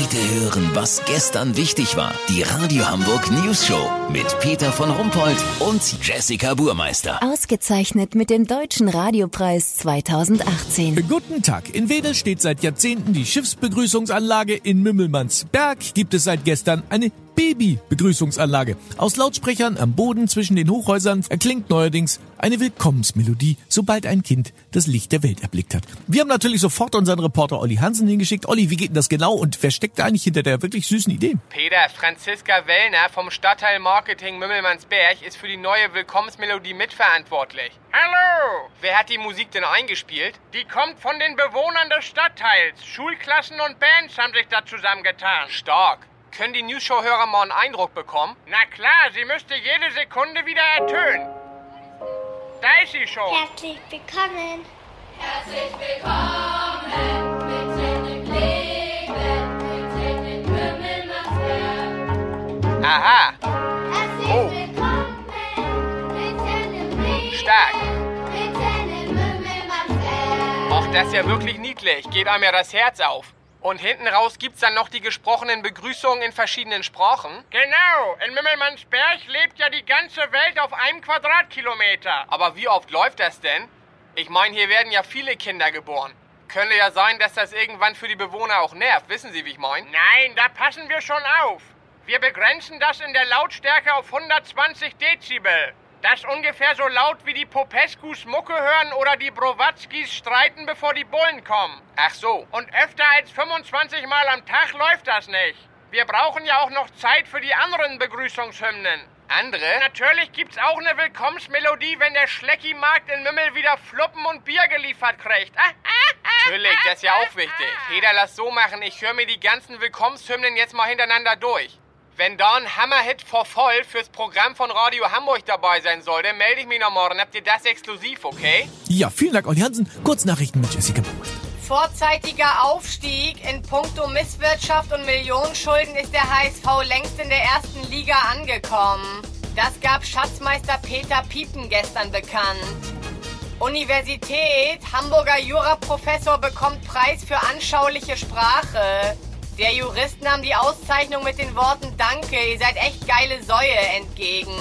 Heute hören, was gestern wichtig war. Die Radio Hamburg News Show mit Peter von Rumpold und Jessica Burmeister. Ausgezeichnet mit dem Deutschen Radiopreis 2018. Guten Tag. In Wedel steht seit Jahrzehnten die Schiffsbegrüßungsanlage. In Mümmelmannsberg gibt es seit gestern eine Baby-Begrüßungsanlage. Aus Lautsprechern am Boden zwischen den Hochhäusern erklingt neuerdings eine Willkommensmelodie, sobald ein Kind das Licht der Welt erblickt hat. Wir haben natürlich sofort unseren Reporter Olli Hansen hingeschickt. Olli, wie geht denn das genau und wer steckt da eigentlich hinter der wirklich süßen Idee? Peter, Franziska Wellner vom Stadtteil Marketing Mümmelmannsberg ist für die neue Willkommensmelodie mitverantwortlich. Hallo! Wer hat die Musik denn eingespielt? Die kommt von den Bewohnern des Stadtteils. Schulklassen und Bands haben sich da zusammengetan. Stark. Können die News-Show-Hörer mal einen Eindruck bekommen? Na klar, sie müsste jede Sekunde wieder ertönen. Da ist sie schon. Herzlich willkommen. Herzlich willkommen Mümmelmannsberg. Aha, Herzlich Oh. Leben. Stark. Mümmelmannsberg. ach, das ist ja wirklich niedlich. Geht einem ja das Herz auf. Und hinten raus gibt's dann noch die gesprochenen Begrüßungen in verschiedenen Sprachen. Genau, in Mümmelmannsberg lebt ja die ganze Welt auf einem Quadratkilometer. Aber wie oft läuft das denn? Ich meine, hier werden ja viele Kinder geboren. Könnte ja sein, dass das irgendwann für die Bewohner auch nervt. Wissen Sie, wie ich meine? Nein, da passen wir schon auf. Wir begrenzen das in der Lautstärke auf 120 Dezibel. Das ungefähr so laut wie die Popescus Mucke hören oder die Browatzkis streiten, bevor die Bullen kommen. Ach so. Und öfter als 25 Mal am Tag läuft das nicht. Wir brauchen ja auch noch Zeit für die anderen Begrüßungshymnen. Andere? Natürlich gibt's auch eine Willkommensmelodie, wenn der Schlecki-Markt in Mümmel wieder Fluppen und Bier geliefert kriegt. Ah, ah, ah, Natürlich, das ist ja auch wichtig. Peter, lass so machen. Ich höre mir die ganzen Willkommenshymnen jetzt mal hintereinander durch. Wenn da ein Hammerhit vor voll fürs Programm von Radio Hamburg dabei sein soll, dann melde ich mich noch morgen. Habt ihr das exklusiv, okay? Ja, vielen Dank, Olli Hansen. Kurznachrichten mit Jessica Burmeister. Vorzeitiger Aufstieg in puncto Misswirtschaft und Millionenschulden ist der HSV längst in der ersten Liga angekommen. Das gab Schatzmeister Peter Piepen gestern bekannt. Universität, Hamburger Juraprofessor bekommt Preis für anschauliche Sprache. Der Jurist nahm die Auszeichnung mit den Worten Danke, ihr seid echt geile Säue entgegen.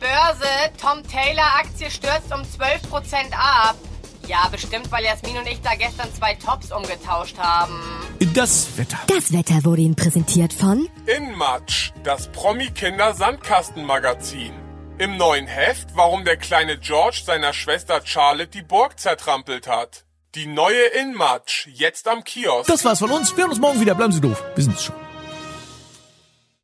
Börse, Tom Taylor Aktie stürzt um 12% ab. Ja, bestimmt, weil Jasmin und ich da gestern zwei Tops umgetauscht haben. Das Wetter. Das Wetter wurde Ihnen präsentiert von Inmatsch, das Promi-Kinder-Sandkasten-Magazin. Im neuen Heft, warum der kleine George seiner Schwester Charlotte die Burg zertrampelt hat. Die neue Inmatsch, jetzt am Kiosk. Das war's von uns. Wir hören uns morgen wieder. Bleiben Sie doof. Wir sind's schon.